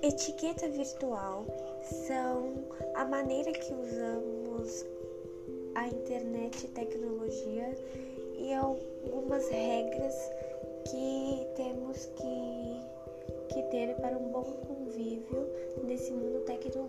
Etiqueta virtual são a maneira que usamos a internet e tecnologia e algumas regras que temos que, que ter para um bom convívio nesse mundo tecnológico.